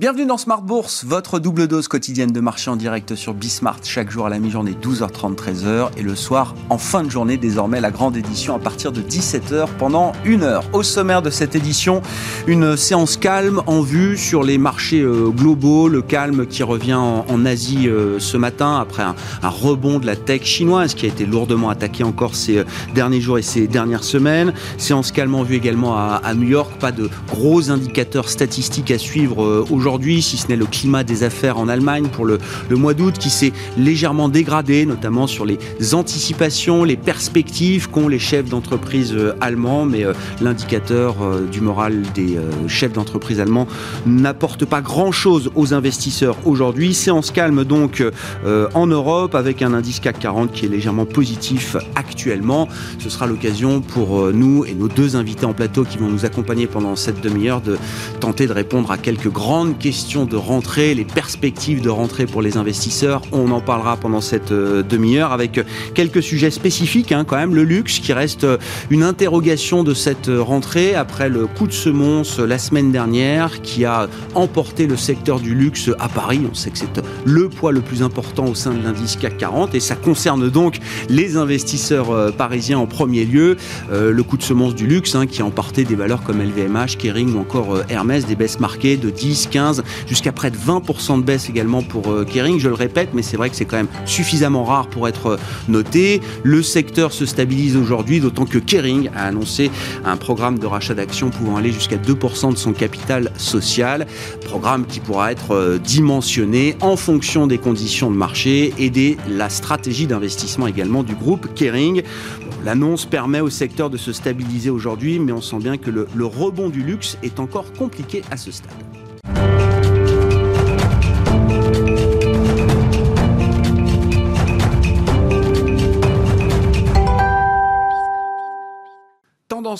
Bienvenue dans Smart Bourse, votre double dose quotidienne de marché en direct sur Bismart, chaque jour à la mi-journée 12h30, 13h et le soir en fin de journée désormais la grande édition à partir de 17h pendant une heure. Au sommaire de cette édition, une séance calme en vue sur les marchés euh, globaux, le calme qui revient en, Asie euh, ce matin après un, rebond de la tech chinoise qui a été lourdement attaqué encore ces euh, derniers jours et ces dernières semaines. Séance calme en vue également à New York, pas de gros indicateurs statistiques à suivre aujourd'hui aujourd'hui, si ce n'est le climat des affaires en Allemagne pour le, mois d'août qui s'est légèrement dégradé, notamment sur les anticipations, les perspectives qu'ont les chefs d'entreprise euh, allemands. Mais euh, l'indicateur euh, du moral des chefs d'entreprise allemands n'apporte pas grand-chose aux investisseurs aujourd'hui. Séance calme donc en Europe avec un indice CAC 40 qui est légèrement positif actuellement. Ce sera l'occasion pour nous et nos deux invités en plateau qui vont nous accompagner pendant cette demi-heure de tenter de répondre à quelques grandes question de rentrée, les perspectives de rentrée pour les investisseurs. On en parlera pendant cette euh, demi-heure avec quelques sujets spécifiques hein, quand même. Le luxe qui reste euh, une interrogation de cette euh, rentrée après le coup de semonce la semaine dernière qui a emporté le secteur du luxe à Paris. On sait que c'est le poids le plus important au sein de l'indice CAC 40 et ça concerne donc les investisseurs parisiens en premier lieu. le coup de semonce du luxe hein, qui a emporté des valeurs comme LVMH, Kering ou encore Hermès, des baisses marquées de 10, 15 jusqu'à près de 20% de baisse également pour euh, Kering. Je le répète, mais c'est vrai que c'est quand même suffisamment rare pour être euh, noté. Le secteur se stabilise aujourd'hui, d'autant que Kering a annoncé un programme de rachat d'actions pouvant aller jusqu'à 2% de son capital social. Programme qui pourra être euh, dimensionné en fonction des conditions de marché et de la stratégie d'investissement également du groupe Kering. L'annonce permet au secteur de se stabiliser aujourd'hui, mais on sent bien que le, le rebond du luxe est encore compliqué à ce stade.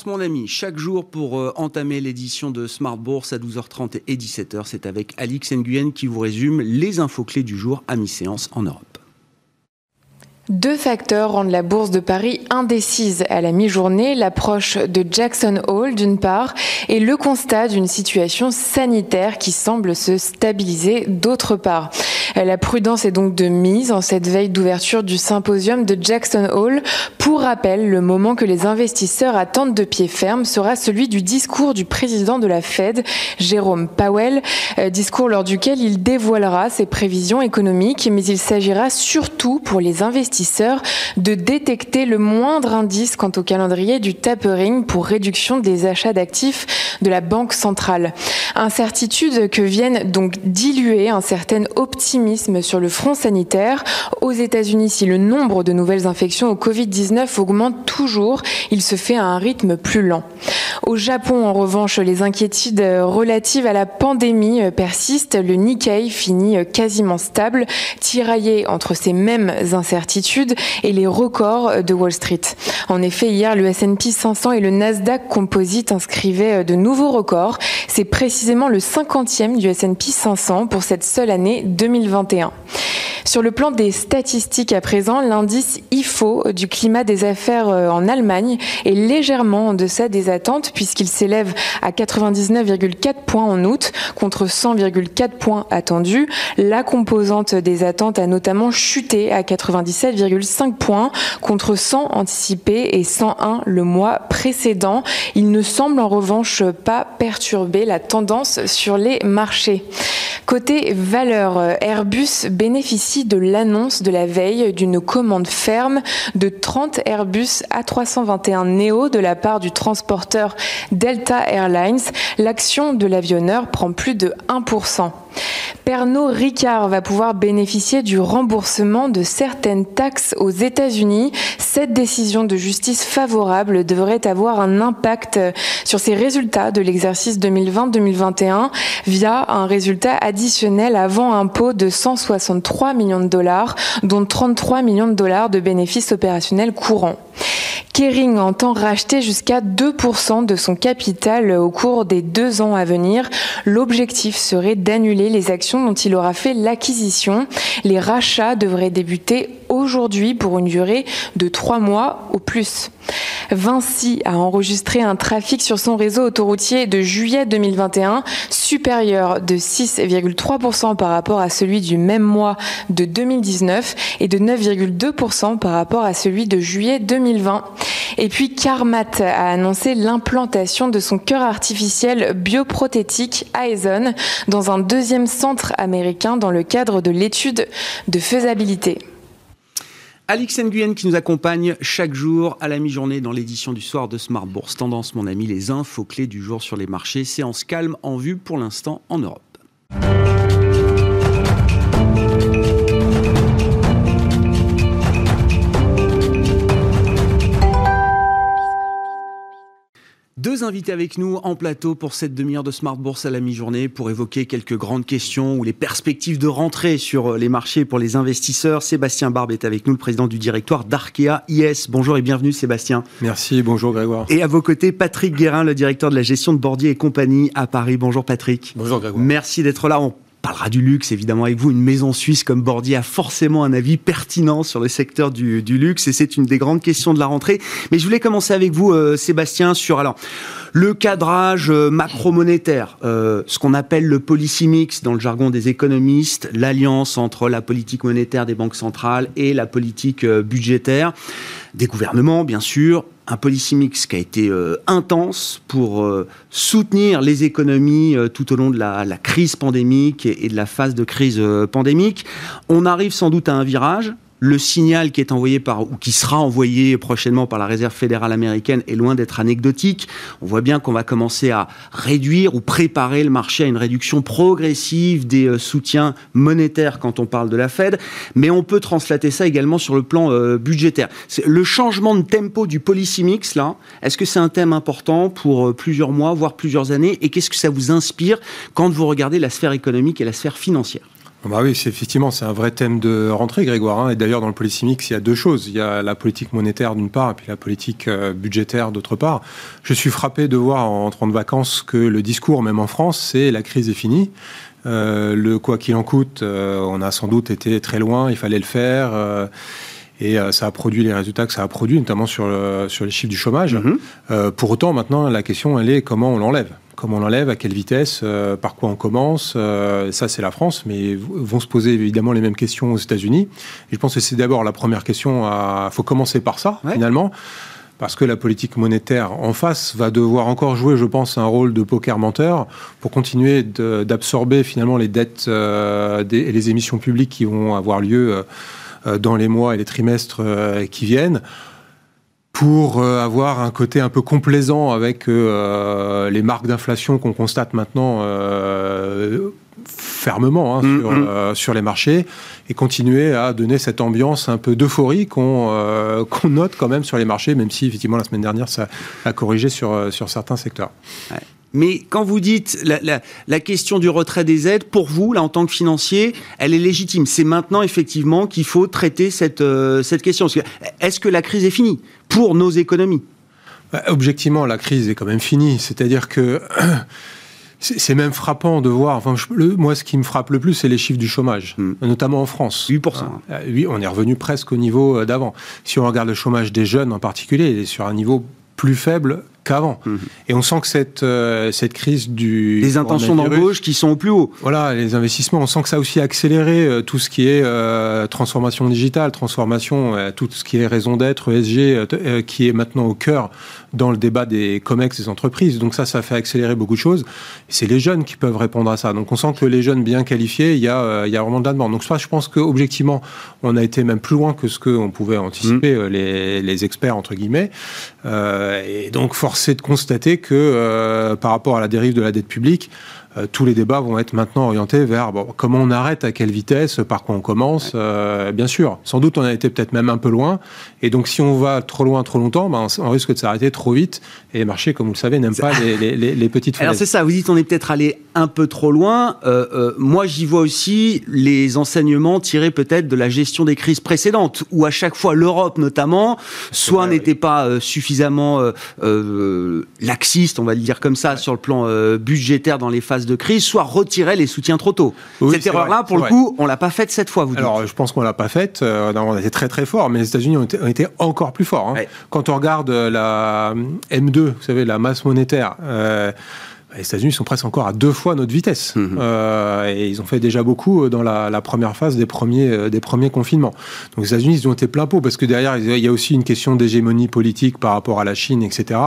Mon ami, chaque jour pour euh, entamer l'édition de Smart Bourse à 12h30 et 17h, c'est avec Alix Nguyen qui vous résume les infos clés du jour à mi-séance en Europe. Deux facteurs rendent la bourse de Paris indécise à la mi-journée, l'approche de Jackson Hole d'une part et le constat d'une situation sanitaire qui semble se stabiliser d'autre part. La prudence est donc de mise en cette veille d'ouverture du symposium de Jackson Hole. Pour rappel, le moment que les investisseurs attendent de pied ferme sera celui du discours du président de la Fed, Jérôme Powell, euh, discours lors duquel il dévoilera ses prévisions économiques, mais il s'agira surtout pour les investisseurs de détecter le moindre indice quant au calendrier du tapering pour réduction des achats d'actifs de la Banque centrale. Incertitude que viennent donc diluer un certain optimisme sur le front sanitaire. Aux États-Unis, si le nombre de nouvelles infections au Covid-19 augmente toujours, il se fait à un rythme plus lent. Au Japon, en revanche, les inquiétudes relatives à la pandémie persistent. Le Nikkei finit quasiment stable, tiraillé entre ces mêmes incertitudes et les records de Wall Street. En effet, hier, le S&P 500 et le Nasdaq Composite inscrivaient de nouveaux records. C'est précisément le 50e du S&P 500 pour cette seule année 2020. Sur le plan des statistiques à présent, l'indice IFO du climat des affaires euh, en Allemagne est légèrement en deçà des attentes puisqu'il s'élève à 99,4 points en août contre 100,4 points attendus. La composante des attentes a notamment chuté à 97,5 points contre 100 anticipés et 101 le mois précédent. Il ne semble en revanche pas perturber la tendance sur les marchés. Côté valeur, Airbus bénéficie de l'annonce de la veille d'une commande ferme de 30 Airbus A321 Neo de la part du transporteur Delta Airlines. L'action de l'avionneur prend plus de 1%. Pernod Ricard va pouvoir bénéficier du remboursement de certaines aux États-Unis. Cette décision de justice favorable devrait avoir un impact sur ses résultats de l'exercice 2020-2021 via un résultat additionnel avant impôt de 163 millions de dollars, dont 33 millions de dollars de bénéfices opérationnels courants. Kering entend racheter jusqu'à 2% de son capital au cours des deux ans à venir. L'objectif serait d'annuler les actions dont il aura fait l'acquisition. Les rachats devraient débuter aujourd'hui pour une durée de trois mois au plus. Vinci a enregistré un trafic sur son réseau autoroutier de juillet 2021 supérieur de 6,3% par rapport à celui du même mois de 2019 et de 9,2% par rapport à celui de juillet 2020. Et puis Carmat a annoncé l'implantation de son cœur artificiel bioprothétique Aeson dans un deuxième centre américain dans le cadre de l'étude de faisabilité. Alix Nguyen qui nous accompagne chaque jour à la mi-journée dans l'édition du soir de Smart Bourse. Tendance, mon ami, les infos clés du jour sur les marchés. Séance calme en vue pour l'instant en Europe. Deux invités avec nous en plateau pour cette demi-heure de Smart Bourse à la mi-journée pour évoquer quelques grandes questions ou les perspectives de rentrée sur les marchés pour les investisseurs. Sébastien Barbe est avec nous, le président du directoire d'Arkea IS. Bonjour et bienvenue Sébastien. Merci, bonjour Grégoire. Et à vos côtés, Patrick Guérin, le directeur de la gestion de Bordier et compagnie à Paris. Bonjour Patrick. Bonjour Grégoire. Merci d'être là parlera du luxe évidemment avec vous. Une maison suisse comme Bordier a forcément un avis pertinent sur le secteur du, luxe et c'est une des grandes questions de la rentrée. Mais je voulais commencer avec vous, euh, Sébastien, sur alors le cadrage euh, macro-monétaire, euh, ce qu'on appelle le policy mix dans le jargon des économistes, l'alliance entre la politique monétaire des banques centrales et la politique budgétaire des gouvernements, bien sûr, un policy mix qui a été euh, intense pour euh, soutenir les économies euh, tout au long de la, crise pandémique et, de la phase de crise pandémique. On arrive sans doute à un virage le signal qui est envoyé par, ou qui sera envoyé prochainement par la Réserve fédérale américaine est loin d'être anecdotique. On voit bien qu'on va commencer à réduire ou préparer le marché à une réduction progressive des euh, soutiens monétaires quand on parle de la Fed, mais on peut translater ça également sur le plan euh, budgétaire. Le changement de tempo du policy mix, là, est-ce que c'est un thème important pour euh, plusieurs mois, voire plusieurs années, et qu'est-ce que ça vous inspire quand vous regardez la sphère économique et la sphère financière? Bah oui, c'est effectivement, c'est un vrai thème de rentrée, Grégoire. Hein. Et d'ailleurs, dans le mix, il y a deux choses. Il y a la politique monétaire d'une part, et puis la politique euh, budgétaire d'autre part. Je suis frappé de voir en rentrant de vacances que le discours, même en France, c'est la crise est finie. Euh, le quoi qu'il en coûte, euh, on a sans doute été très loin, il fallait le faire. Et ça a produit les résultats que ça a produit, notamment sur, sur les chiffres du chômage. Mm-hmm. pour autant, maintenant, la question, elle est comment on l'enlève comment on l'enlève, à quelle vitesse, euh, par quoi on commence. Euh, ça, c'est la France, mais vont se poser évidemment les mêmes questions aux États-Unis. Et je pense que c'est d'abord la première question. Il faut commencer par ça, finalement. Parce que la politique monétaire en face va devoir encore jouer, je pense, un rôle de poker menteur pour continuer d'absorber finalement les dettes euh, et les émissions publiques qui vont avoir lieu dans les mois et les trimestres qui viennent pour euh, avoir un côté un peu complaisant avec euh, les marques d'inflation qu'on constate maintenant euh, fermement hein, mm, sur, mm. sur, les marchés et continuer à donner cette ambiance un peu d'euphorie qu'on note quand même sur les marchés, même si effectivement la semaine dernière ça a corrigé sur, sur certains secteurs. Mais quand vous dites la, la, question du retrait des aides, pour vous, là, en tant que financier, elle est légitime. C'est maintenant, effectivement, qu'il faut traiter cette, euh, cette question. Est-ce que la crise est finie pour nos économies? Bah, Objectivement, la crise est quand même finie. C'est-à-dire que c'est même frappant de voir. Enfin, moi, ce qui me frappe le plus, c'est les chiffres du chômage, hmm. notamment en France. 8%. oui, on est revenu presque au niveau euh, d'avant. Si on regarde le chômage des jeunes en particulier, il est sur un niveau plus faible qu'avant. Mhm. Et on sent que cette, euh, cette crise du... Les intentions d'embauche qui sont au plus haut. Voilà, les investissements, on sent que ça a aussi accéléré euh, tout ce qui est euh, transformation digitale, transformation, tout ce qui est raison d'être, ESG, qui est maintenant au cœur dans le débat des COMEX des entreprises. Donc ça, ça fait accélérer beaucoup de choses. C'est les jeunes qui peuvent répondre à ça. Donc on sent que les jeunes bien qualifiés, il y a, il y a vraiment de la demande. Donc je pense qu'objectivement, on a été même plus loin que ce qu'on pouvait anticiper, mhm. les, les, experts, entre guillemets. et donc, forcé de constater que euh, par rapport à la dérive de la dette publique, euh, tous les débats vont être maintenant orientés vers comment on arrête, à quelle vitesse, par quoi on commence. Euh, bien sûr, sans doute on a été peut-être même un peu loin. Et donc si on va trop loin, trop longtemps, ben, on risque de s'arrêter trop vite. Et les marchés, comme vous le savez, n'aiment pas les, les, petites falaises. Alors c'est ça, vous dites on est peut-être allé un peu trop loin. Euh, moi j'y vois aussi les enseignements tirés peut-être de la gestion des crises précédentes, où à chaque fois l'Europe notamment, soit n'était pas suffisamment laxiste, on va le dire comme ça, sur le plan budgétaire dans les phases phase de crise, soit retirait les soutiens trop tôt. cette erreur-là, pour le coup, on l'a pas faite cette fois. Vous Alors, je pense qu'on l'a pas faite. Euh, on a été très très fort, mais les États-Unis ont, été encore plus forts. Hein. Quand on regarde la M2, vous savez, la masse monétaire. Euh, les États-Unis sont presque encore à deux fois notre vitesse. Mhm. Euh, et ils ont fait déjà beaucoup dans la, première phase des premiers, euh, des premiers confinements. Donc les États-Unis, ils ont été plein pot parce que derrière, il y a aussi une question d'hégémonie politique par rapport à la Chine, etc.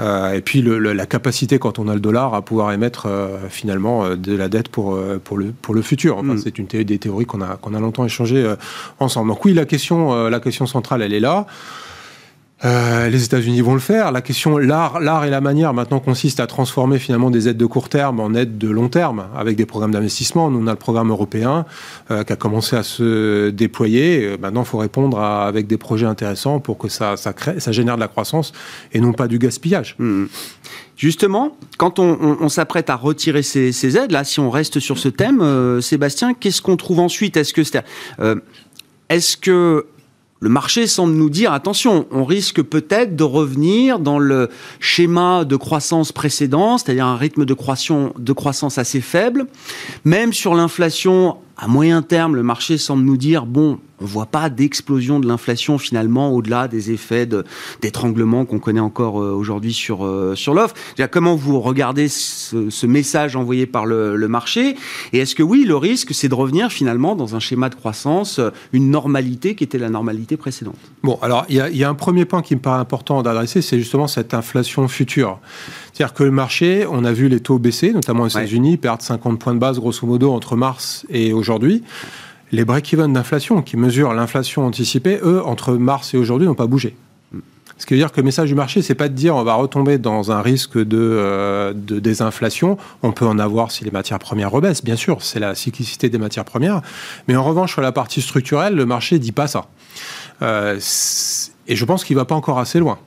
Euh, et puis la capacité, quand on a le dollar, à pouvoir émettre finalement de la dette pour, pour, le, pour le futur. Enfin, mhm. C'est une des théories qu'on a, qu'on a longtemps échangées ensemble. Donc oui, la question, la question centrale, elle est là. Euh, les États-Unis vont le faire. La question, l'art, et la manière maintenant consiste à transformer finalement des aides de court terme en aides de long terme avec des programmes d'investissement. Nous, on a le programme européen euh, qui a commencé à se déployer. Euh, maintenant, il faut répondre avec des projets intéressants pour que ça, génère de la croissance et non pas du gaspillage. Mmh. Justement, quand on, s'apprête à retirer ces, aides, là, si on reste sur ce thème, Sébastien, qu'est-ce qu'on trouve ensuite? Est-ce que, est-ce que le marché semble nous dire attention, on risque peut-être de revenir dans le schéma de croissance précédent, c'est-à-dire un rythme de croissance, de croissance assez faible. Même sur l'inflation, à moyen terme, le marché semble nous dire bon, on voit pas d'explosion de l'inflation finalement au-delà des effets d'étranglement qu'on connaît encore euh, aujourd'hui sur euh, sur l'offre. Comment vous regardez ce, message envoyé par le, marché? Et est-ce que oui, le risque, c'est de revenir finalement dans un schéma de croissance, euh, une normalité qui était la normalité précédente? Bon, alors il y, a un premier point qui me paraît important d'adresser, c'est justement cette inflation future. C'est-à-dire que le marché, on a vu les taux baisser, notamment aux États-Unis, perdre 50 points de base grosso modo entre mars et aujourd'hui les break-even d'inflation qui mesurent l'inflation anticipée, eux, entre mars et aujourd'hui, n'ont pas bougé. Ce qui veut dire que le message du marché, c'est pas de dire on va retomber dans un risque de, euh, désinflation. On peut en avoir si les matières premières rebaissent, bien sûr, c'est la cyclicité des matières premières. Mais en revanche, sur la partie structurelle, le marché dit pas ça. Euh, et je pense qu'il va pas encore assez loin.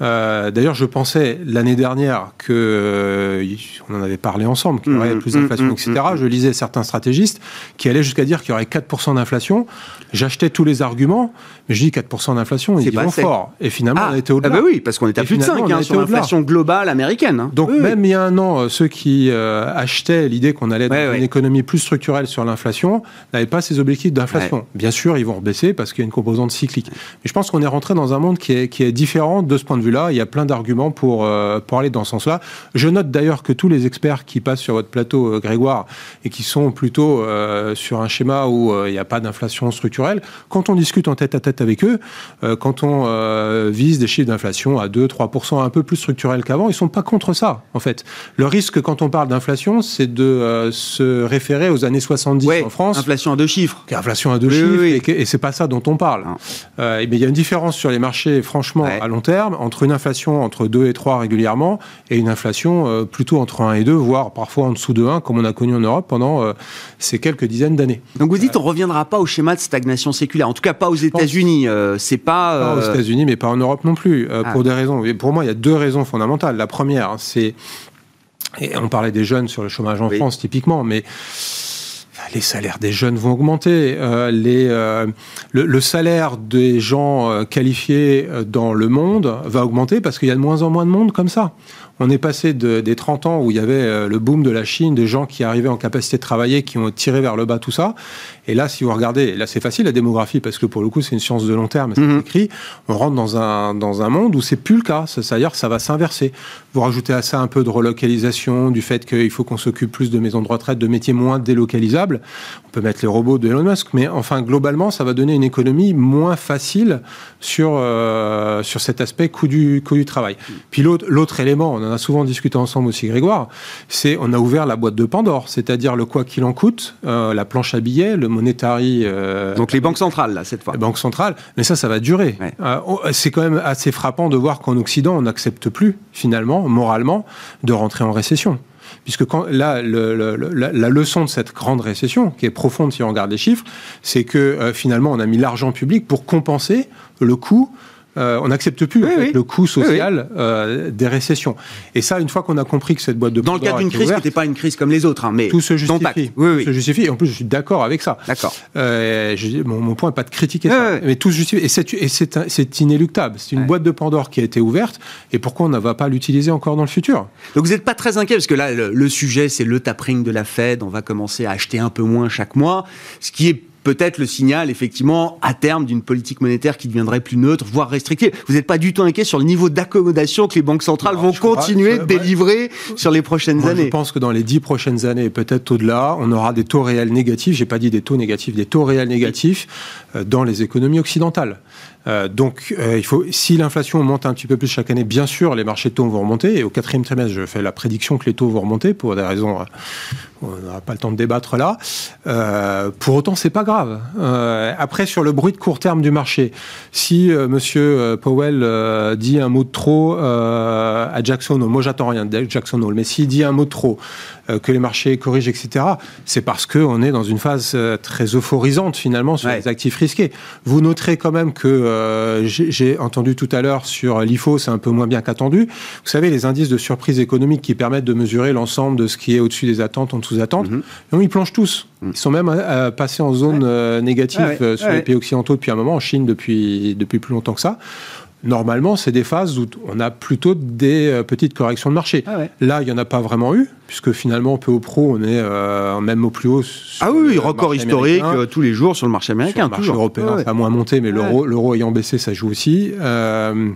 Euh, d'ailleurs, je pensais l'année dernière que euh, on en avait parlé ensemble, qu'il y aurait mmh, plus d'inflation, mmh, etc. Je lisais certains stratégistes qui allaient jusqu'à dire qu'il y aurait 4% d'inflation. J'achetais tous les arguments, mais je dis 4% d'inflation, ils vont fort. Et finalement, ah, on était au-delà. Ah bah oui, parce qu'on était à plus de 5 hein, sur l'inflation globale américaine. Hein. Donc même il y a un an, euh, ceux qui achetaient l'idée qu'on allait dans une économie plus structurelle sur l'inflation n'avaient pas ces objectifs d'inflation. Bien sûr, ils vont rebaisser parce qu'il y a une composante cyclique. Mais je pense qu'on est rentré dans un monde qui est, qui est différent de ce point de vue là Il y a plein d'arguments pour, euh, pour aller dans ce sens-là. Je note d'ailleurs que tous les experts qui passent sur votre plateau, euh, Grégoire, et qui sont plutôt euh, sur un schéma où il n'y a pas d'inflation structurelle, quand on discute en tête à tête avec eux, quand on vise des chiffres d'inflation à 2-3%, un peu plus structurels qu'avant, ils ne sont pas contre ça, en fait. Le risque, quand on parle d'inflation, c'est de se référer aux années 70 en France. Inflation à deux chiffres. Inflation à deux chiffres, et, et c'est pas ça dont on parle. mais il y a une différence sur les marchés, franchement, à long terme, entre une inflation entre 2 et 3 régulièrement et une inflation euh, plutôt entre 1 et 2, voire parfois en dessous de 1, comme on a connu en Europe pendant euh, ces quelques dizaines d'années. Donc vous dites, on ne reviendra pas au schéma de stagnation séculaire, en tout cas pas aux États-Unis. Euh, c'est pas, pas, aux États-Unis, mais pas en Europe non plus, ah. pour des raisons. Pour moi, il y a deux raisons fondamentales. La première, c'est et on parlait des jeunes sur le chômage en France typiquement, mais les salaires des jeunes vont augmenter, euh, les, euh, le, salaire des gens euh, qualifiés dans le monde va augmenter parce qu'il y a de moins en moins de monde comme ça. On est passé des 30 ans où il y avait le boom de la Chine, des gens qui arrivaient en capacité de travailler, qui ont tiré vers le bas tout ça. Et là, si vous regardez, là c'est facile la démographie parce que pour le coup c'est une science de long terme, c'est mhm. écrit. On rentre dans un, dans un monde où c'est plus le cas, c'est-à-dire ça va s'inverser. Vous rajoutez à ça un peu de relocalisation, du fait qu'il faut qu'on s'occupe plus de maisons de retraite, de métiers moins délocalisables. On peut mettre les robots de Elon Musk, mais enfin, globalement, ça va donner une économie moins facile sur, euh, sur cet aspect coût du, coût du travail. Puis l'autre élément, on en a souvent discuté ensemble aussi, Grégoire, c'est on a ouvert la boîte de Pandore, c'est-à-dire le quoi qu'il en coûte, euh, la planche à billets, le monetary. Euh, Donc les banques centrales, là, cette fois. Les banques centrales, mais ça, ça va durer. Oh, c'est quand même assez frappant de voir qu'en Occident, on n'accepte plus, finalement, moralement, de rentrer en récession puisque quand, là, la, leçon de cette grande récession, qui est profonde si on regarde les chiffres, c'est que euh, finalement, on a mis l'argent public pour compenser le coût euh, on n'accepte plus le coût social euh, des récessions. Et ça, une fois qu'on a compris que cette boîte de dans le cadre d'une crise qui n'était pas une crise comme les autres, hein, mais tout se justifie. Oui, se justifie. Et en plus, je suis d'accord avec ça. D'accord. Euh, mon, mon, point n'est pas de critiquer ça, mais tout se justifie. Et c'est inéluctable. C'est une boîte de Pandore qui a été ouverte. Et pourquoi on ne va pas l'utiliser encore dans le futur? Donc vous n'êtes pas très inquiet parce que là, le, le sujet, c'est le tapering de la Fed. On va commencer à acheter un peu moins chaque mois, ce qui est peut-être le signal, effectivement, à terme d'une politique monétaire qui deviendrait plus neutre, voire restrictive. Vous n'êtes pas du tout inquiet sur le niveau d'accommodation que les banques centrales vont continuer de délivrer sur les prochaines années Je pense que dans les dix prochaines années, peut-être au-delà, on aura des taux réels négatifs. J'ai pas dit des taux négatifs, des taux réels négatifs euh, dans les économies occidentales. Euh, donc, euh, si l'inflation monte un petit peu plus chaque année, bien sûr, les marchés de taux vont remonter. Et au quatrième trimestre, je fais la prédiction que les taux vont remonter pour des raisons, euh, on n'aura pas le temps de débattre là. pour autant, c'est pas grave. après, sur le bruit de court terme du marché, si Monsieur Powell dit un mot de trop à Jackson moi j'attends rien de Jackson Hole, mais s'il dit un mot de trop, que les marchés corrigent, etc., c'est parce qu'on est dans une phase très euphorisante finalement sur les actifs risqués. Vous noterez quand même que euh, j'ai entendu tout à l'heure sur l'IFO, c'est un peu moins bien qu'attendu. Vous savez, les indices de surprise économique qui permettent de mesurer l'ensemble de ce qui est au-dessus des attentes, en dessous des attentes, mhm. ils plongent tous. Mhm. Ils sont même euh, passés en zone euh, négative sur les pays occidentaux depuis un moment, en Chine depuis, depuis plus longtemps que ça normalement, c'est des phases où on a plutôt des euh, petites corrections de marché. Ah Là, il n'y en a pas vraiment eu, puisque finalement, peu au pro, on est euh, même au plus haut. Ah oui, record historique euh, tous les jours sur le marché américain. Sur le marché européen, ça a moins monté, mais l'euro ayant baissé, ça joue aussi. il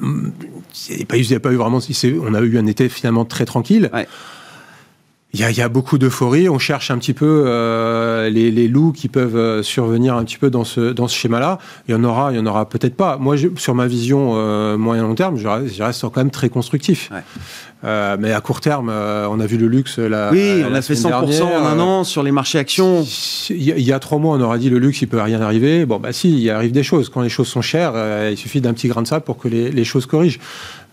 n'y a, pas eu vraiment. On a eu un été finalement très tranquille. Il y, a, beaucoup d'euphorie. On cherche un petit peu euh, les, loups qui peuvent euh, survenir un petit peu dans ce, dans ce schéma-là. Il y en aura, il y en aura peut-être pas. Moi, sur ma vision euh, moyen long terme, je reste, quand même très constructif. mais à court terme, on a vu le luxe. La, oui, on a fait 100% en un an sur les marchés actions. Il y, a trois mois, on aurait dit le luxe, il peut rien arriver. Bon, bah si, il arrive des choses. Quand les choses sont chères, il suffit d'un petit grain de sable pour que les, les choses corrigent.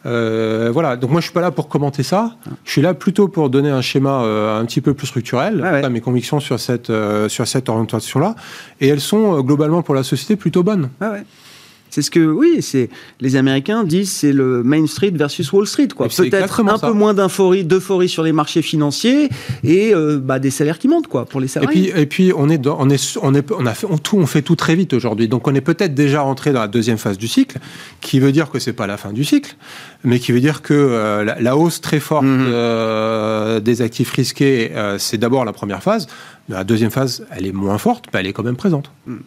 Euh, voilà, donc moi je suis pas là pour commenter ça. Je suis là plutôt pour donner un schéma euh, un petit peu plus structurel, ah mes convictions sur cette, euh, sur cette orientation-là. Et elles sont globalement pour la société plutôt bonnes. Ah c'est ce que, oui, c'est les Américains disent, c'est le Main Street versus Wall Street, quoi. Peut-être un peu moins d'euphorie, d'euphorie sur les marchés financiers et euh, bah, des salaires qui montent, quoi, pour les salariés. Et puis, et puis on est, on est, on est, on a fait, on, tout, on fait tout très vite aujourd'hui. Donc, on est peut-être déjà rentré dans la deuxième phase du cycle, qui veut dire que c'est pas la fin du cycle, mais qui veut dire que euh, la, hausse très forte mhm. euh, des actifs risqués, c'est d'abord la première phase. La deuxième phase, elle est moins forte, mais elle est quand même présente. Mhm.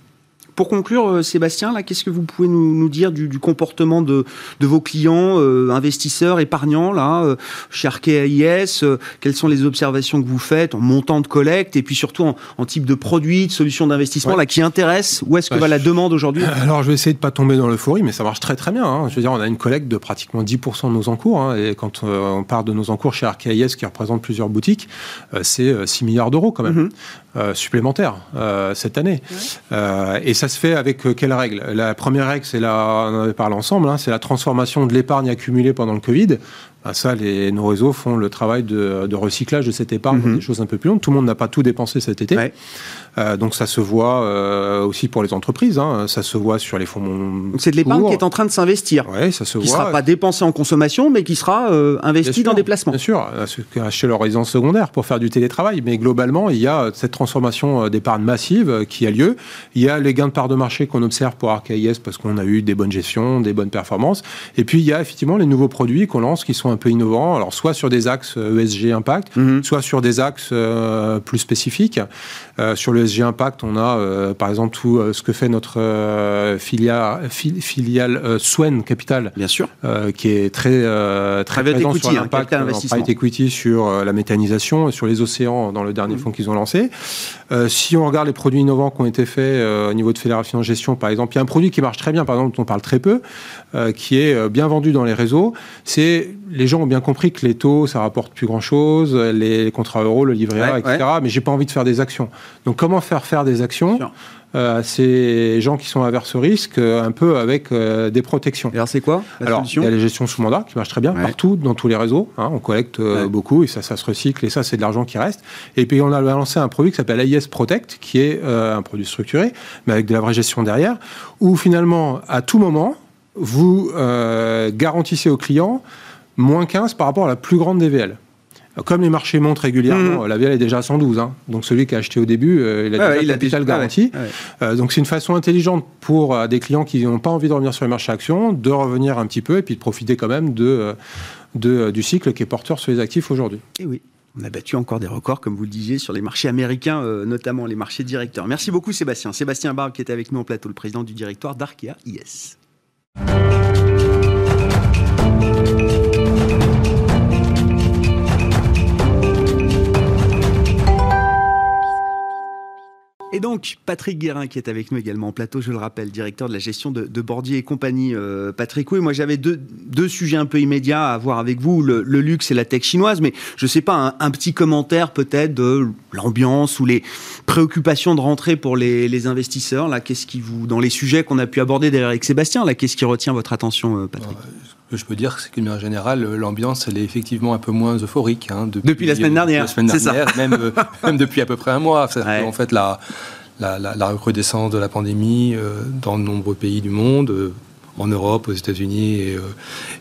Pour conclure, euh, Sébastien, là, qu'est-ce que vous pouvez nous, dire du, comportement de, vos clients, euh, investisseurs, épargnants, là, euh, chez Arkea IS Quelles sont les observations que vous faites en montant de collecte et puis surtout en, type de produits, de solutions d'investissement, là, qui intéressent Où est-ce que va la demande aujourd'hui Alors, je vais essayer de pas tomber dans l'euphorie, mais ça marche très très bien. Hein. Je veux dire, on a une collecte de pratiquement 10% de nos encours. Hein, et quand on parle de nos encours chez Arkea IS, qui représente plusieurs boutiques, c'est 6 milliards d'euros quand même. Mm-hmm. supplémentaires cette année. et ça se fait avec euh, quelle règle? La première règle, c'est la, on en avait parlé ensemble, hein, c'est la transformation de l'épargne accumulée pendant le Covid. Bah, ça, les, nos réseaux font le travail de, recyclage de cette épargne, mhm. des choses un peu plus longues. Tout le monde n'a pas tout dépensé cet été. Euh, donc ça se voit euh, aussi pour les entreprises, hein. ça se voit sur les fonds. C'est de l'épargne qui est en train de s'investir. Oui, ça se qui voit. ne sera pas dépensé en consommation, mais qui sera euh, investi dans des placements. Bien sûr, acheter leur résidence secondaire pour faire du télétravail. Mais globalement, il y a cette transformation d'épargne massive qui a lieu. Il y a les gains de part de marché qu'on observe pour ArcAIS parce qu'on a eu des bonnes gestions, des bonnes performances. Et puis il y a effectivement les nouveaux produits qu'on lance qui sont un peu innovants. Alors soit sur des axes ESG Impact, mhm. soit sur des axes plus spécifiques. sur le ESG Impact, on a euh, par exemple tout euh, ce que fait notre euh, filiale, filiale Swen Capital, bien sûr, qui est très très présent sur hein, l'impact en private equity, sur la méthanisation et sur les océans dans le dernier mmh. fonds qu'ils ont lancé. Si on regarde les produits innovants qui ont été faits au niveau de Fédération Gestion, par exemple, il y a un produit qui marche très bien, par exemple, dont on parle très peu, qui est bien vendu dans les réseaux. C'est les gens ont bien compris que les taux, ça rapporte plus grand chose, les contrats euros, le livret A, etc. Mais j'ai pas envie de faire des actions. Donc comment faire faire des actions? Euh, à ces gens qui sont averses au risque, euh, un peu avec euh, des protections. alors c'est quoi la Alors il y a les gestions sous mandat qui marchent très bien partout dans tous les réseaux. Hein, on collecte beaucoup et ça, ça se recycle et ça c'est de l'argent qui reste. Et puis on a lancé un produit qui s'appelle AIS Protect, qui est un produit structuré, mais avec de la vraie gestion derrière, où finalement à tout moment vous garantissez aux clients moins 15 par rapport à la plus grande DVL. Comme les marchés montent régulièrement, mmh. la VL est déjà à 112. Hein. Donc celui qui a acheté au début, euh, il a déjà la capital garantie. Euh, donc c'est une façon intelligente pour euh, des clients qui n'ont pas envie de revenir sur les marchés actions, de revenir un petit peu et puis de profiter quand même de, du cycle qui est porteur sur les actifs aujourd'hui. Et oui. On a battu encore des records, comme vous le disiez, sur les marchés américains, notamment les marchés directeurs. Merci beaucoup Sébastien. Sébastien Barbe qui est avec nous en plateau, le président du directoire d'Arkea IS. Et donc, Patrick Guérin, qui est avec nous également en plateau, je le rappelle, directeur de la gestion de, Bordier et compagnie. Euh, Patrick, oui, moi j'avais deux, sujets un peu immédiats à voir avec vous, le, luxe et la tech chinoise, mais je ne sais pas, un, petit commentaire peut-être de l'ambiance ou les préoccupations de rentrée pour les, investisseurs. Là, qu'est-ce qui vous, dans les sujets qu'on a pu aborder derrière avec Sébastien, là, qu'est-ce qui retient votre attention, euh, Patrick? Que je peux dire, c'est qu'en général, l'ambiance, elle est effectivement un peu moins euphorique. Hein, depuis, la semaine dernière. La semaine dernière, Même, euh, même depuis à peu près un mois. En fait, la, la, recrudescence de la pandémie euh, dans de nombreux pays du monde, euh, en Europe, aux États-Unis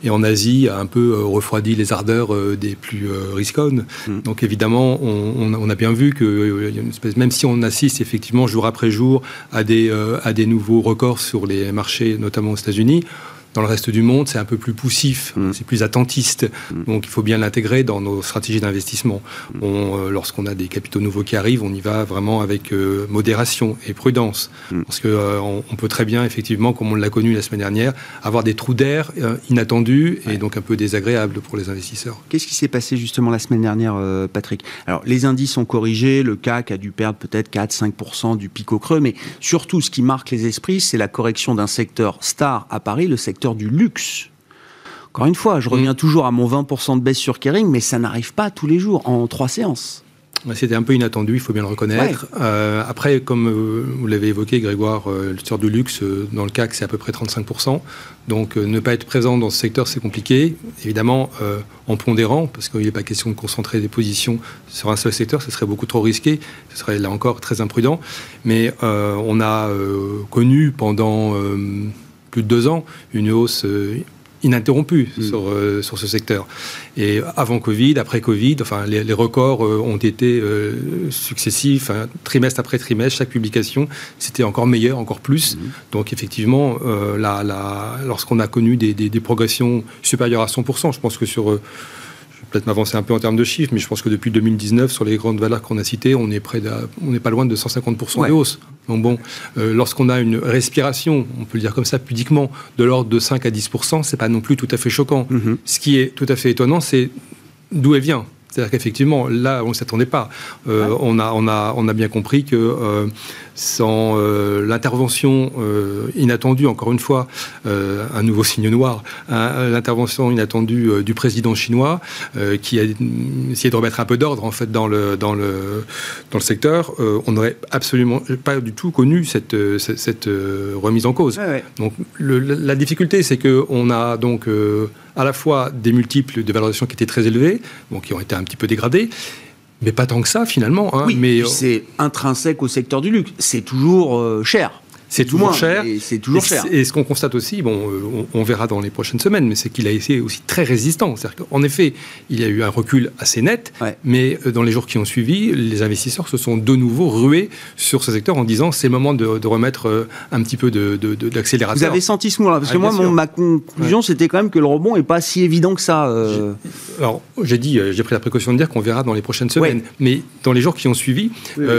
et, en Asie, a un peu refroidi les ardeurs des plus risconnes. Mm. Donc évidemment, on, a bien vu que même si on assiste effectivement jour après jour à des, à des nouveaux records sur les marchés, notamment aux États-Unis, dans le reste du monde, c'est un peu plus poussif, mm. c'est plus attentiste. Mm. Donc il faut bien l'intégrer dans nos stratégies d'investissement. Mm. Euh, lorsqu'on a des capitaux nouveaux qui arrivent, on y va vraiment avec euh, modération et prudence. Parce qu'on euh, on peut très bien, effectivement, comme on l'a connu la semaine dernière, avoir des trous d'air inattendus et donc un peu désagréables pour les investisseurs. Qu'est-ce qui s'est passé justement la semaine dernière, Patrick? Alors les indices ont corrigé, le CAC a dû perdre peut-être 4-5% du pic au creux, mais surtout ce qui marque les esprits, c'est la correction d'un secteur star à Paris, le secteur du luxe. Encore une fois, je reviens mm. toujours à mon 20% de baisse sur Kering, mais ça n'arrive pas tous les jours en trois séances. C'était un peu inattendu, il faut bien le reconnaître. Euh, après, comme euh, vous l'avez évoqué, Grégoire, euh, le secteur du luxe, dans le CAC, c'est à peu près 35%. Donc, ne pas être présent dans ce secteur, c'est compliqué. Évidemment, en pondérant, parce qu'il n'est pas question de concentrer des positions sur un seul secteur, ce serait beaucoup trop risqué. Ce serait là encore très imprudent. Mais on a connu pendant plus de deux ans une hausse euh, ininterrompue mm. sur, euh, sur ce secteur. Et avant Covid, après Covid, enfin, les, records euh, ont été successifs, trimestre après trimestre, chaque publication, c'était encore meilleur, encore plus. Mm. Donc effectivement, lorsqu'on a connu des, des, progressions supérieures à 100%, je pense que sur peut-être m'avancer un peu en termes de chiffres, mais je pense que depuis 2019, sur les grandes valeurs qu'on a citées, on est près on n'est pas loin de 150% de hausse. Donc bon, euh, lorsqu'on a une respiration, on peut le dire comme ça pudiquement, de l'ordre de 5 à 10%, c'est pas non plus tout à fait choquant. Mm-hmm. Ce qui est tout à fait étonnant, c'est d'où elle vient. C'est-à-dire qu'effectivement, là, on ne s'attendait pas. Euh, on, a, on, a, on a bien compris que euh, sans euh, l'intervention inattendue, encore une fois, un nouveau signe noir, hein, l'intervention inattendue du président chinois, qui a essayé de remettre un peu d'ordre en fait dans le, dans le, dans le secteur, on n'aurait absolument pas du tout connu cette, cette, remise en cause. Donc la difficulté, c'est qu'on a donc à la fois des multiples de valorisation qui étaient très élevés, donc qui ont été un petit peu dégradés, mais pas tant que ça finalement. Hein, oui, mais c'est intrinsèque au secteur du luxe. C'est toujours euh, cher. C'est toujours cher. C'est toujours cher. Et ce qu'on constate aussi, bon, euh, on, verra dans les prochaines semaines, mais c'est qu'il a été aussi très résistant. Qu'en effet, il y a eu un recul assez net, mais euh, dans les jours qui ont suivi, les investisseurs se sont de nouveau rués sur ce secteur en disant c'est le moment de, remettre euh, un petit peu d'accélérateur. De, Vous avez senti ce mouvement-là Parce que moi, ma conclusion, c'était quand même que le rebond n'est pas si évident que ça. Alors, j'ai dit, j'ai pris la précaution de dire qu'on verra dans les prochaines semaines, mais dans les jours qui ont suivi,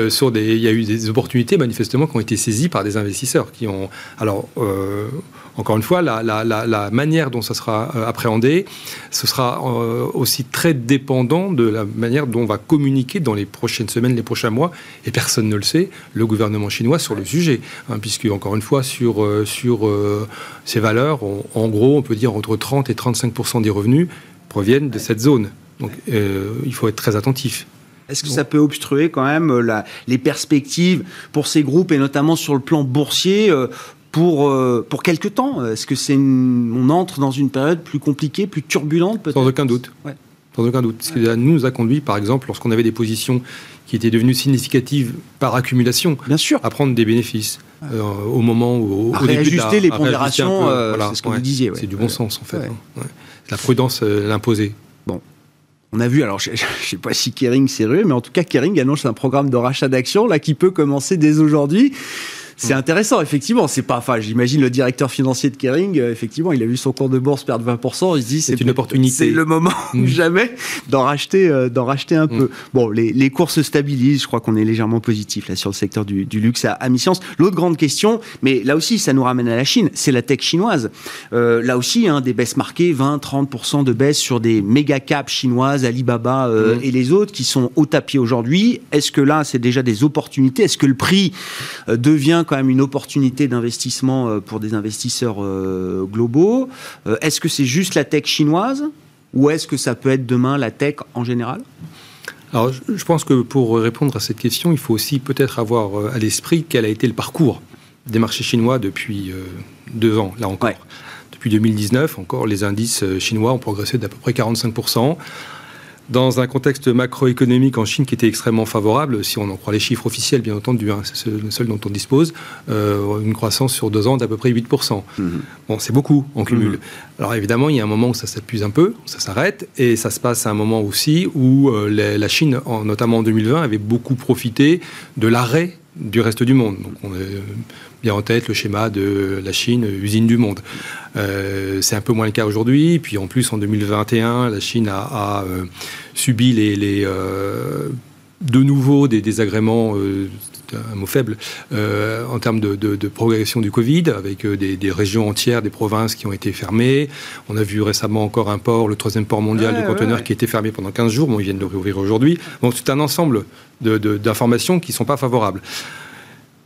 sur des, il y a eu des opportunités manifestement qui ont été saisies par des investisseurs qui ont. Alors, euh, encore une fois, la, manière dont ça sera euh, appréhendé, ce sera euh, aussi très dépendant de la manière dont on va communiquer dans les prochaines semaines, les prochains mois, et personne ne le sait, le gouvernement chinois sur le sujet. Hein, puisque, encore une fois, sur, sur ces valeurs, en gros, on peut dire entre 30 et 35% des revenus proviennent de cette zone. Donc, il faut être très attentif. Est-ce que ça peut obstruer quand même euh, les perspectives pour ces groupes et notamment sur le plan boursier euh, pour, euh, pour quelque temps? Est-ce que c'est on entre dans une période plus compliquée, plus turbulente peut-être? Sans aucun doute. sans aucun doute. Ce qui nous a conduit, par exemple, lorsqu'on avait des positions qui étaient devenues significatives par accumulation, Bien sûr. à prendre des bénéfices euh, au moment où, À au début de réajuster les à un pondérations, euh, voilà, c'est ce que ouais. vous disiez. C'est du bon sens en fait. Hein. La prudence euh, l'imposait. On a vu, alors je ne sais pas si Kering s'est mais en tout cas Kering annonce un programme de rachat d'actions là qui peut commencer dès aujourd'hui. C'est intéressant, effectivement. C'est pas, enfin, j'imagine le directeur financier de Kering, euh, effectivement, il a vu son cours de bourse perdre 20%. Il se dit, C'est une opportunité. C'est le moment ou Mm. jamais d'en racheter, euh, d'en racheter un Mm. peu. Bon, les, les cours se stabilisent. Je crois qu'on est légèrement positif là sur le secteur du, du luxe à, à mi-science. L'autre grande question, mais là aussi, ça nous ramène à la Chine, c'est la tech chinoise. Euh, là aussi, hein, des baisses marquées, 20-30% de baisse sur des méga caps chinoises, Alibaba euh, et les autres qui sont au tapis aujourd'hui. Est-ce que là, c'est déjà des opportunités? Est-ce que le prix euh, devient quand même une opportunité d'investissement euh, pour des investisseurs euh, globaux Euh, Est-ce que c'est juste la tech chinoise ou est-ce que ça peut être demain la tech en général? Alors, je- pense que pour répondre à cette question, il faut aussi peut-être avoir à l'esprit quel a été le parcours des marchés chinois depuis deux ans, là encore. Ouais. Depuis 2019, encore, les indices chinois ont progressé d'à peu près 45%. Dans un contexte macroéconomique en Chine qui était extrêmement favorable, si on en croit les chiffres officiels, bien entendu, hein, c'est ce- le seul dont on dispose, euh, une croissance sur deux ans d'à peu près 8%. Bon, c'est beaucoup en cumul. Mhm. Alors évidemment, il y a un moment où ça s'épuise un peu, ça s'arrête, et ça se passe à un moment aussi où euh, la, la Chine, en- notamment en 2020, avait beaucoup profité de l'arrêt du reste du monde. Donc on a euh, bien en tête le schéma de la Chine, usine du monde. Euh, c'est un peu moins le cas aujourd'hui. Puis en plus, en 2021, la Chine a, a, euh, subi les, les, euh, de nouveau des désagréments, c'est un mot faible, euh, en termes de, de- de progression du Covid, avec des, des régions entières, des provinces qui ont été fermées. On a vu récemment encore un port, le troisième port mondial Ouais, de conteneurs, ouais. qui était fermé pendant 15 jours. Bon, ils viennent de le réouvrir aujourd'hui. Bon, c'est un ensemble de- d'informations qui ne sont pas favorables.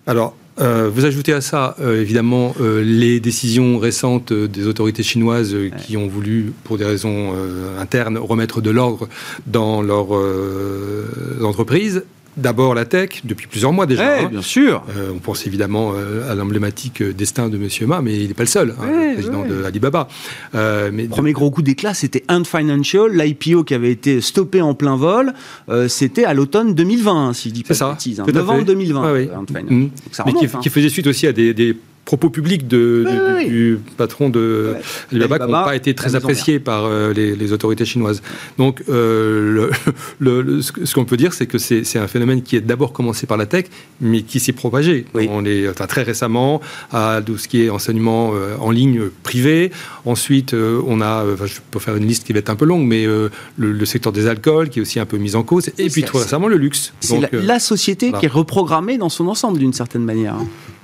Alors, euh, vous ajoutez à ça, euh, évidemment, euh, les décisions récentes des autorités chinoises qui ont voulu, pour des raisons euh, internes, remettre de l'ordre dans leurs euh, entreprises. D'abord la tech, depuis plusieurs mois déjà. Eh, hein. bien sûr. Euh, on pense évidemment euh, à l'emblématique euh, destin de Monsieur Ma, mais il n'est pas le seul, hein, Ouais, le président ouais. de Alibaba. Euh, mais Premier gros coup d'éclat, c'était Ant Financial, l'IPO qui avait été stoppé en plein vol. euh, c'était à l'automne 2020, hein, si je dis pas de ça, bêtises. hein. Novembre fait. 2020. Ouais, ouais. Ant Financial. Mhm. Donc ça mais qui, hein. qui faisait suite aussi à des, des propos publics de, du, ouais. du patron de Ouais. Alibaba qui n'ont pas été très appréciés par euh, les, les autorités chinoises. Donc, euh, le- le- le- ce qu'on peut dire, c'est que c'est un phénomène qui est d'abord commencé par la tech, mais qui s'est propagé. Oui. On est enfin, très récemment à tout ce qui est enseignement euh, en ligne privé. Ensuite, on a, enfin, je peux faire une liste qui va être un peu longue, mais le, secteur des alcools qui est aussi un peu mis en cause. Et Oui, puis, tout récemment, le luxe. C'est la, la société voilà. qui est reprogrammée dans son ensemble d'une certaine manière.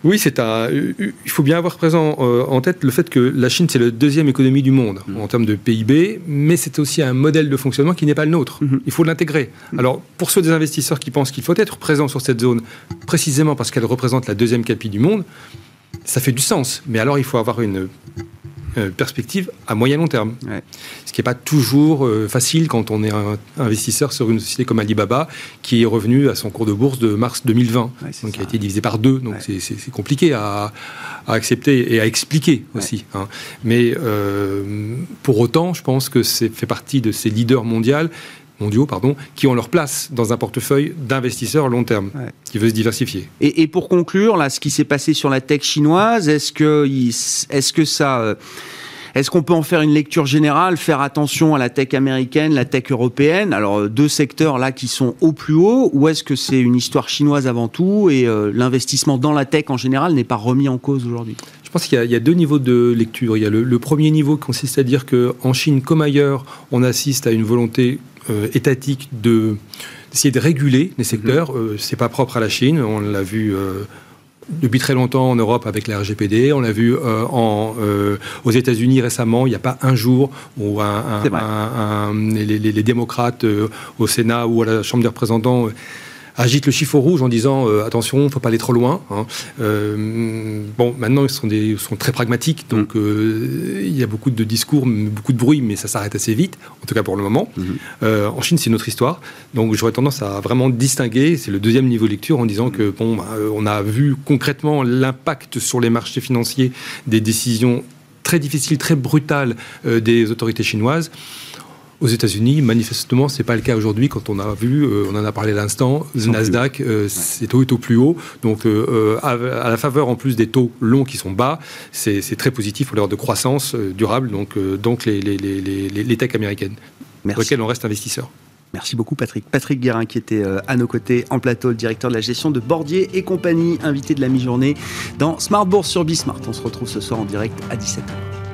Oui, c'est un. euh, Il faut bien avoir présent euh, en tête le fait que la Chine c'est la deuxième économie du monde Mm. en termes de PIB, mais c'est aussi un modèle de fonctionnement qui n'est pas le nôtre. Mhm. Il faut l'intégrer. Alors, pour ceux des investisseurs qui pensent qu'il faut être présent sur cette zone, précisément parce qu'elle représente la deuxième capitale du monde, ça fait du sens. Mais alors, il faut avoir une euh, perspective à moyen long terme. Ouais. Ce qui n'est pas toujours euh, facile quand on est un investisseur sur une société comme Alibaba qui est revenu à son cours de bourse de mars 2020, Ouais, c'est donc qui a été divisé par deux. Donc Ouais. c'est- compliqué à, à accepter et à expliquer aussi. hein. Mais euh, pour autant, je pense que c'est fait partie de ces leaders mondiaux mondiaux pardon, qui ont leur place dans un portefeuille d'investisseurs long terme, Ouais. qui veut se diversifier. Et, et pour conclure, là, ce qui s'est passé sur la tech chinoise, est-ce que, est-ce que ça, euh, est-ce qu'on peut en faire une lecture générale, faire attention à la tech américaine, la tech européenne? Alors euh, deux secteurs là qui sont au plus haut, ou est-ce que c'est une histoire chinoise avant tout et euh, l'investissement dans la tech en général n'est pas remis en cause aujourd'hui? Je pense qu'il y, a- il y a deux niveaux de lecture. Il y a le, le premier niveau qui consiste à dire qu'en Chine comme ailleurs, on assiste à une volonté euh, étatique de d'essayer de réguler les secteurs. Euh, c'est pas propre à la Chine. On l'a vu. euh, depuis très longtemps en Europe avec la RGPD, on l'a vu euh, en, aux États-Unis récemment. Il n'y a pas un jour où un, un- un- les, les- les démocrates au Sénat ou à la Chambre des représentants agitent le chiffre rouge en disant euh, attention, il ne faut pas aller trop loin. hein. Euh, bon, maintenant ils sont, des, sont très pragmatiques, donc euh, il y a beaucoup de discours, beaucoup de bruit, mais ça s'arrête assez vite, en tout cas pour le moment. Mhm. Euh, en Chine, c'est une autre histoire, donc j'aurais tendance à vraiment distinguer. C'est le deuxième niveau de lecture en disant que bon, bah, on a vu concrètement l'impact sur les marchés financiers des décisions très difficiles, très brutales des autorités chinoises. Aux États-Unis, manifestement, c'est pas le cas aujourd'hui. Quand on a vu, euh, on en a parlé à l'instant, le Nasdaq, euh, ses taux est au plus haut. Donc, euh, à, la faveur en plus des taux longs qui sont bas, c'est très positif pour l'heure de croissance durable. Donc, donc les, les, les, les, tech américaines, Merci. pour lesquelles on reste investisseur. Merci beaucoup Patrick. Patrick Guérin qui était à nos côtés en plateau, le directeur de la gestion de Bordier et compagnie, invité de la mi-journée dans Smart Bourse sur Bismart. On se retrouve ce soir en direct à 17h.